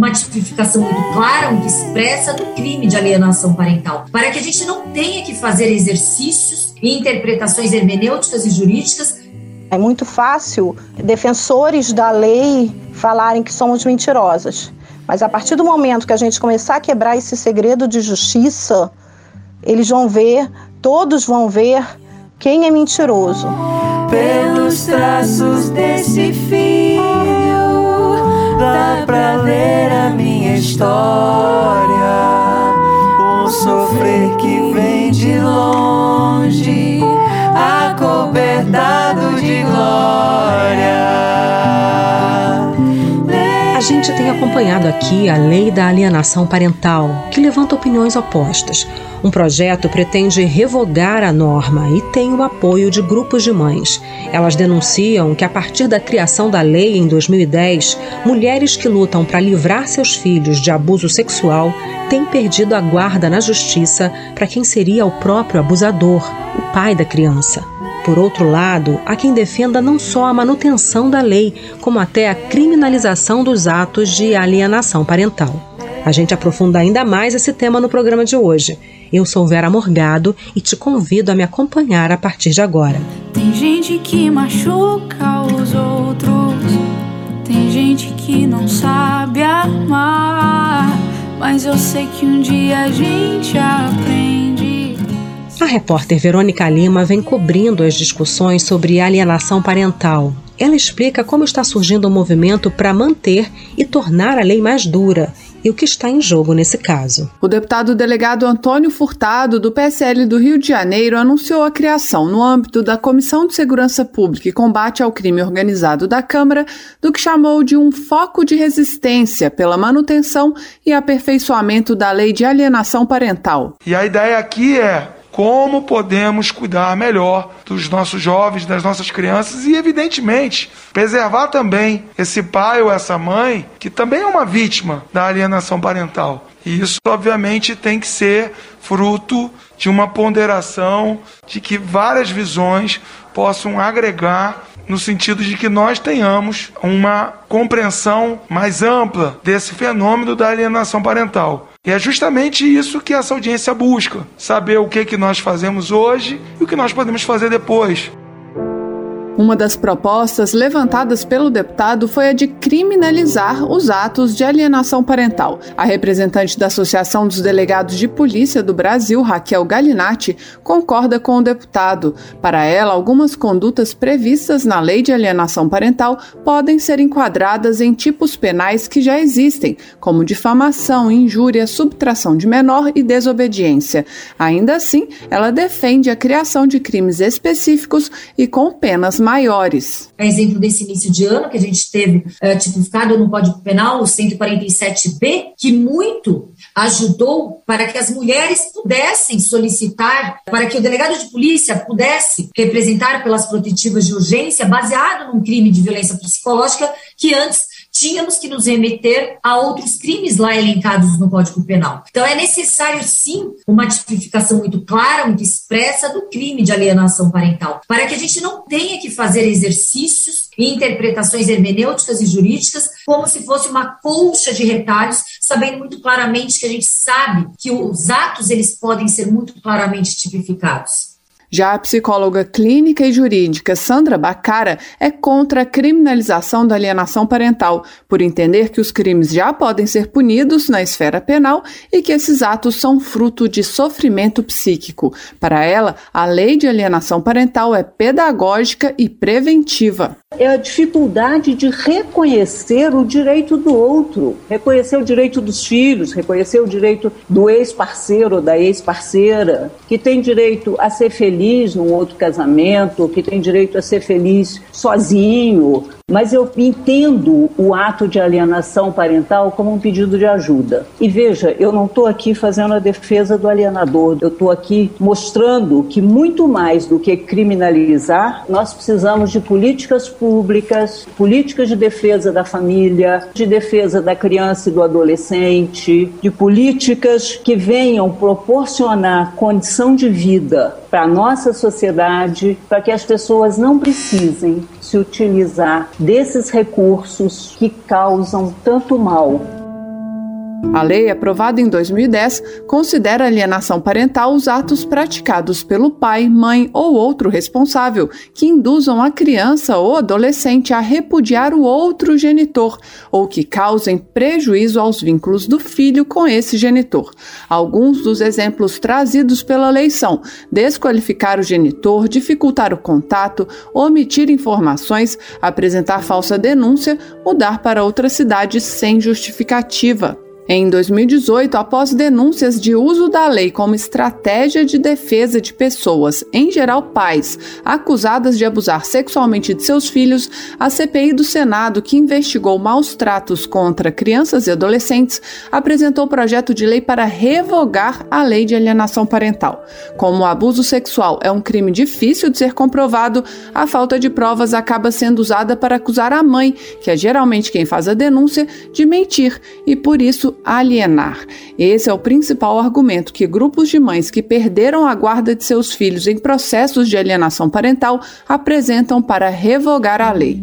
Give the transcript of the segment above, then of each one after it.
Uma tipificação muito clara, muito expressa do crime de alienação parental, para que a gente não tenha que fazer exercícios e interpretações hermenêuticas e jurídicas. É muito fácil defensores da lei falarem que somos mentirosas. Mas a partir do momento que a gente começar a quebrar esse segredo de justiça, eles vão ver, todos vão ver quem é mentiroso. Pelos traços desse filho dá pra ler a minha história. Um sofrer que A gente tem acompanhado aqui a Lei da Alienação Parental, que levanta opiniões opostas. Um projeto pretende revogar a norma e tem o apoio de grupos de mães. Elas denunciam que, a partir da criação da lei em 2010, mulheres que lutam para livrar seus filhos de abuso sexual têm perdido a guarda na justiça para quem seria o próprio abusador, o pai da criança. Por outro lado, há quem defenda não só a manutenção da lei, como até a criminalização dos atos de alienação parental. A gente aprofunda ainda mais esse tema no programa de hoje. Eu sou Vera Morgado e te convido a me acompanhar a partir de agora. Tem gente que machuca os outros, tem gente que não sabe amar, mas eu sei que um dia a gente aprende. A repórter Verônica Lima vem cobrindo as discussões sobre alienação parental. Ela explica como está surgindo o um movimento para manter e tornar a lei mais dura e o que está em jogo nesse caso. O deputado delegado Antônio Furtado, do PSL do Rio de Janeiro, anunciou a criação, no âmbito da Comissão de Segurança Pública e Combate ao Crime Organizado da Câmara, do que chamou de um foco de resistência pela manutenção e aperfeiçoamento da lei de alienação parental. E a ideia aqui é como podemos cuidar melhor dos nossos jovens, das nossas crianças e, evidentemente, preservar também esse pai ou essa mãe que também é uma vítima da alienação parental. E isso, obviamente, tem que ser fruto de uma ponderação de que várias visões possam agregar no sentido de que nós tenhamos uma compreensão mais ampla desse fenômeno da alienação parental. E é justamente isso que essa audiência busca: saber o que, que nós fazemos hoje e o que nós podemos fazer depois. Uma das propostas levantadas pelo deputado foi a de criminalizar os atos de alienação parental. A representante da Associação dos Delegados de Polícia do Brasil, Raquel Galinatti, concorda com o deputado. Para ela, algumas condutas previstas na Lei de Alienação Parental podem ser enquadradas em tipos penais que já existem, como difamação, injúria, subtração de menor e desobediência. Ainda assim, ela defende a criação de crimes específicos e com penas maiores. É exemplo desse início de ano que a gente teve é, tipificado no Código Penal, o 147B, que muito ajudou para que as mulheres pudessem solicitar, para que o delegado de polícia pudesse representar pelas protetivas de urgência, baseado num crime de violência psicológica que antes tínhamos que nos remeter a outros crimes lá elencados no Código Penal. Então é necessário sim uma tipificação muito clara, muito expressa do crime de alienação parental, para que a gente não tenha que fazer exercícios e interpretações hermenêuticas e jurídicas como se fosse uma colcha de retalhos, sabendo muito claramente que a gente sabe que os atos eles podem ser muito claramente tipificados. Já a psicóloga clínica e jurídica Sandra Bacara é contra a criminalização da alienação parental, por entender que os crimes já podem ser punidos na esfera penal e que esses atos são fruto de sofrimento psíquico. Para ela, a lei de alienação parental é pedagógica e preventiva. É a dificuldade de reconhecer o direito do outro, reconhecer o direito dos filhos, reconhecer o direito do ex-parceiro ou da ex-parceira, que tem direito a ser feliz feliz num outro casamento, que tem direito a ser feliz sozinho. Mas eu entendo o ato de alienação parental como um pedido de ajuda. E veja, eu não estou aqui fazendo a defesa do alienador, eu estou aqui mostrando que muito mais do que criminalizar, nós precisamos de políticas públicas, políticas de defesa da família, de defesa da criança e do adolescente, de políticas que venham proporcionar condição de vida para a nossa sociedade, para que as pessoas não precisem se utilizar desses recursos que causam tanto mal. A lei, aprovada em 2010, considera alienação parental os atos praticados pelo pai, mãe ou outro responsável que induzam a criança ou adolescente a repudiar o outro genitor ou que causem prejuízo aos vínculos do filho com esse genitor. Alguns dos exemplos trazidos pela lei são desqualificar o genitor, dificultar o contato, omitir informações, apresentar falsa denúncia, mudar para outra cidade sem justificativa. Em 2018, após denúncias de uso da lei como estratégia de defesa de pessoas, em geral pais, acusadas de abusar sexualmente de seus filhos, a CPI do Senado, que investigou maus tratos contra crianças e adolescentes, apresentou projeto de lei para revogar a lei de alienação parental. Como o abuso sexual é um crime difícil de ser comprovado, a falta de provas acaba sendo usada para acusar a mãe, que é geralmente quem faz a denúncia, de mentir e, por isso, alienar. Esse é o principal argumento que grupos de mães que perderam a guarda de seus filhos em processos de alienação parental apresentam para revogar a lei.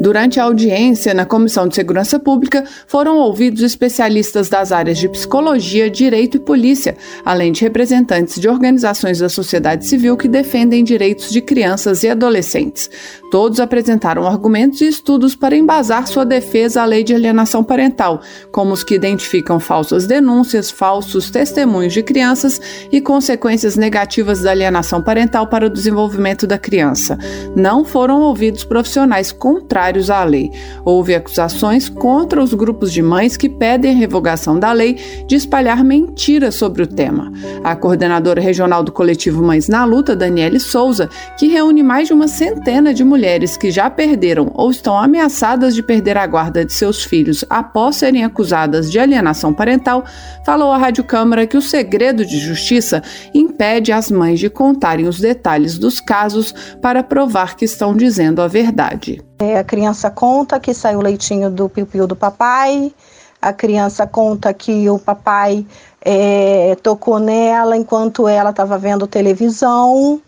Durante a audiência na Comissão de Segurança Pública, foram ouvidos especialistas das áreas de psicologia, direito e polícia, além de representantes de organizações da sociedade civil que defendem direitos de crianças e adolescentes. Todos apresentaram argumentos e estudos para embasar sua defesa à lei de alienação parental, como os que identificam falsas denúncias, falsos testemunhos de crianças e consequências negativas da alienação parental para o desenvolvimento da criança. Não foram ouvidos profissionais contrários contrários à lei. Houve acusações contra os grupos de mães que pedem a revogação da lei de espalhar mentiras sobre o tema. A coordenadora regional do coletivo Mães na Luta, Daniele Souza, que reúne mais de uma centena de mulheres que já perderam ou estão ameaçadas de perder a guarda de seus filhos após serem acusadas de alienação parental, falou à Rádio Câmara que o segredo de justiça impede as mães de contarem os detalhes dos casos para provar que estão dizendo a verdade. É, a criança conta que saiu o leitinho do piu-piu do papai, a criança conta que o papai é, tocou nela enquanto ela estava vendo televisão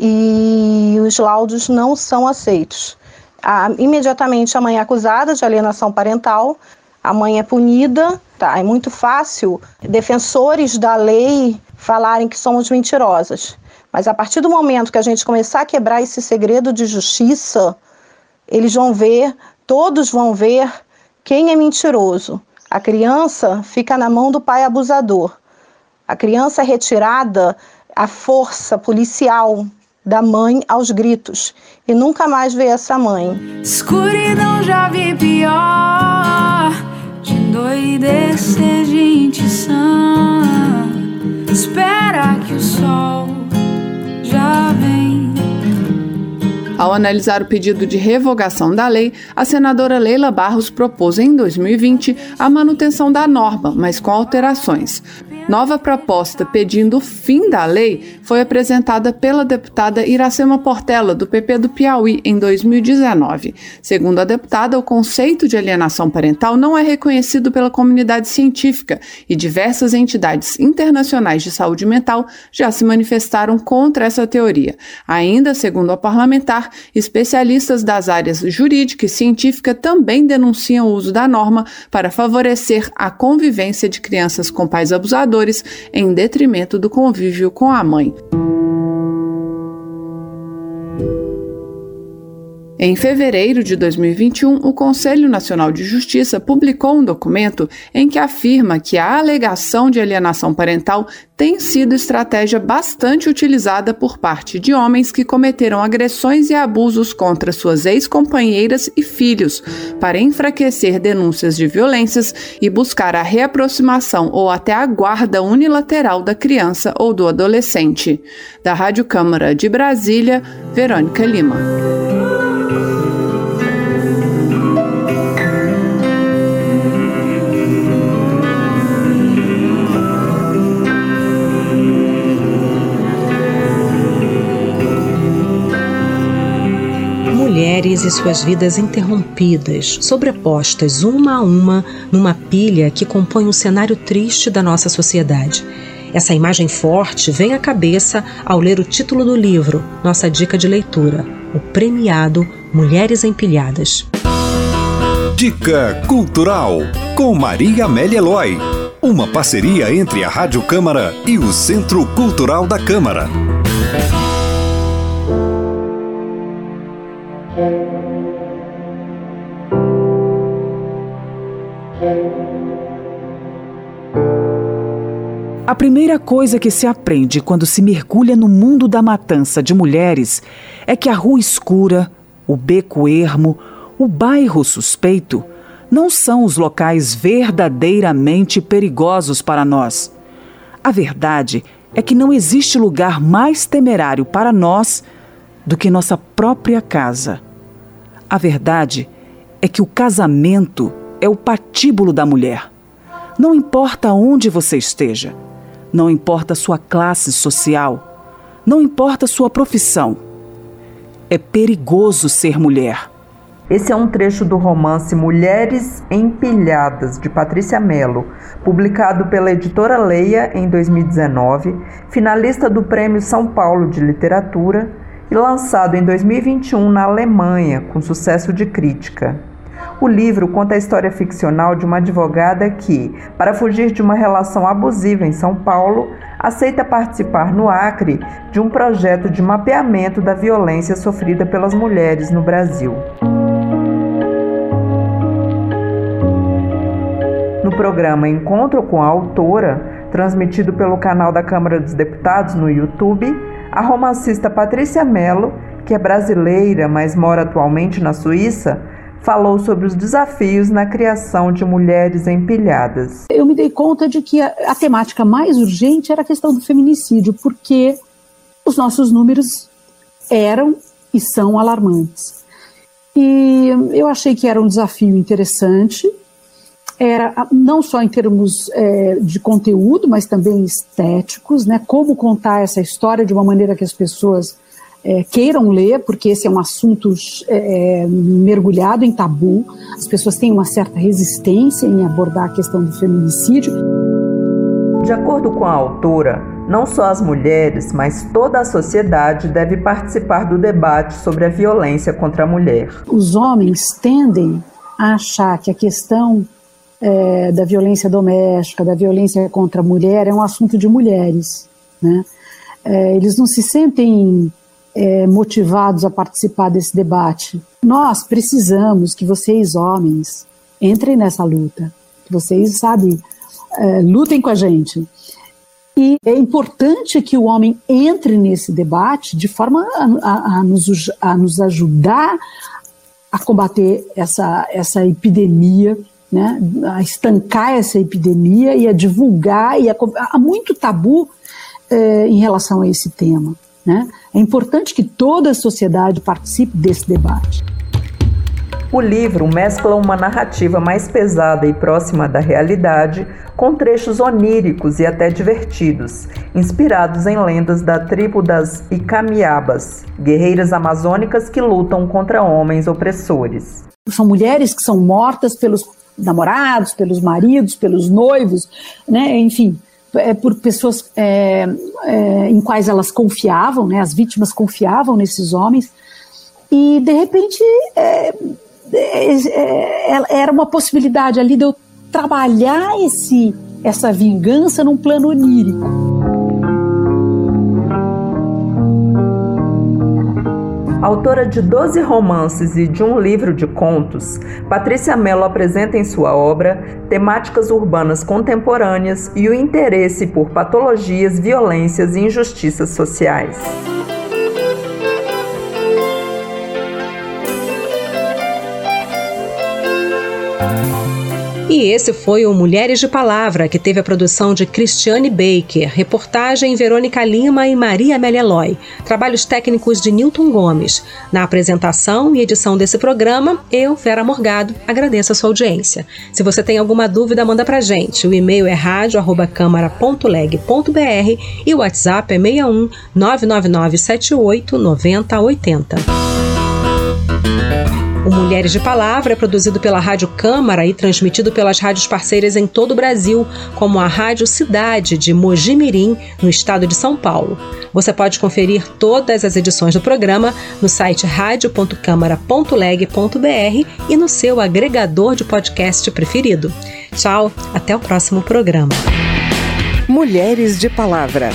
e os laudos não são aceitos. A, imediatamente a mãe é acusada de alienação parental, a mãe é punida, tá? É muito fácil defensores da lei falarem que somos mentirosas. Mas a partir do momento que a gente começar a quebrar esse segredo de justiça, eles vão ver, todos vão ver quem é mentiroso. A criança fica na mão do pai abusador. A criança é retirada à força policial da mãe aos gritos e nunca mais vê essa mãe. Escuridão já vi pior, de gente sã. Espera que o sol já vem. Ao analisar o pedido de revogação da lei, a senadora Leila Barros propôs em 2020 a manutenção da norma, mas com alterações. Nova proposta pedindo o fim da lei foi apresentada pela deputada Iracema Portela, do PP do Piauí, em 2019. Segundo a deputada, o conceito de alienação parental não é reconhecido pela comunidade científica e diversas entidades internacionais de saúde mental já se manifestaram contra essa teoria. Ainda, segundo a parlamentar, especialistas das áreas jurídica e científica também denunciam o uso da norma para favorecer a convivência de crianças com pais abusadores em detrimento do convívio com a mãe. Em fevereiro de 2021, o Conselho Nacional de Justiça publicou um documento em que afirma que a alegação de alienação parental tem sido estratégia bastante utilizada por parte de homens que cometeram agressões e abusos contra suas ex-companheiras e filhos, para enfraquecer denúncias de violências e buscar a reaproximação ou até a guarda unilateral da criança ou do adolescente. Da Rádio Câmara de Brasília, Verônica Lima. E suas vidas interrompidas, sobrepostas uma a uma numa pilha que compõe um cenário triste da nossa sociedade. Essa imagem forte vem à cabeça ao ler o título do livro, nossa dica de leitura, o premiado Mulheres Empilhadas. Dica Cultural com Maria Amélia Eloy. Uma parceria entre a Rádio Câmara e o Centro Cultural da Câmara. A primeira coisa que se aprende quando se mergulha no mundo da matança de mulheres é que a rua escura, o beco ermo, o bairro suspeito não são os locais verdadeiramente perigosos para nós. A verdade é que não existe lugar mais temerário para nós do que nossa própria casa. A verdade é que o casamento é o patíbulo da mulher. Não importa onde você esteja, não importa sua classe social, não importa sua profissão. É perigoso ser mulher. Esse é um trecho do romance Mulheres Empilhadas, de Patrícia Mello, publicado pela editora Leia em 2019, finalista do Prêmio São Paulo de Literatura e lançado em 2021 na Alemanha, com sucesso de crítica. O livro conta a história ficcional de uma advogada que, para fugir de uma relação abusiva em São Paulo, aceita participar no Acre de um projeto de mapeamento da violência sofrida pelas mulheres no Brasil. No programa Encontro com a Autora, transmitido pelo canal da Câmara dos Deputados no YouTube, a romancista Patrícia Mello, que é brasileira, mas mora atualmente na Suíça, falou sobre os desafios na criação de mulheres empilhadas. Eu me dei conta de que a, a temática mais urgente era a questão do feminicídio, porque os nossos números eram e são alarmantes. E eu achei que era um desafio interessante, era não só em termos é, de conteúdo, mas também estéticos, né? Como contar essa história de uma maneira que as pessoas é, queiram ler, porque esse é um assunto é, mergulhado em tabu. As pessoas têm uma certa resistência em abordar a questão do feminicídio. De acordo com a autora, não só as mulheres, mas toda a sociedade deve participar do debate sobre a violência contra a mulher. Os homens tendem a achar que a questão é, da violência doméstica, da violência contra a mulher, é um assunto de mulheres. Né? É, eles não se sentem é, motivados a participar desse debate. Nós precisamos que vocês, homens, entrem nessa luta, que vocês, sabe, é, lutem com a gente. E é importante que o homem entre nesse debate de forma a, a, a, nos, a nos ajudar a combater essa, essa epidemia, né, a estancar essa epidemia e a divulgar. E há muito tabu é, em relação a esse tema. Né? É importante que toda a sociedade participe desse debate. O livro mescla uma narrativa mais pesada e próxima da realidade com trechos oníricos e até divertidos, inspirados em lendas da tribo das Icamiabas, guerreiras amazônicas que lutam contra homens opressores. São mulheres que são mortas pelos namorados, pelos maridos, pelos noivos, né? enfim, por pessoas é, é, em quais elas confiavam, né, as vítimas confiavam nesses homens, e de repente é, é, é, era uma possibilidade ali de eu trabalhar esse, essa vingança num plano onírico. Autora de 12 romances e de um livro de contos, Patrícia Mello apresenta em sua obra temáticas urbanas contemporâneas e o interesse por patologias, violências e injustiças sociais. E esse foi o Mulheres de Palavra, que teve a produção de Cristiane Baker, reportagem Verônica Lima e Maria Amélia Loy, trabalhos técnicos de Newton Gomes. Na apresentação e edição desse programa, eu, Vera Morgado, agradeço a sua audiência. Se você tem alguma dúvida, manda pra gente. O e-mail é rádio@câmara.leg.br e o WhatsApp é 61 99978 9080. O Mulheres de Palavra é produzido pela Rádio Câmara e transmitido pelas rádios parceiras em todo o Brasil, como a Rádio Cidade de Mojimirim, no estado de São Paulo. Você pode conferir todas as edições do programa no site radio.câmara.leg.br e no seu agregador de podcast preferido. Tchau, até o próximo programa. Mulheres de Palavra.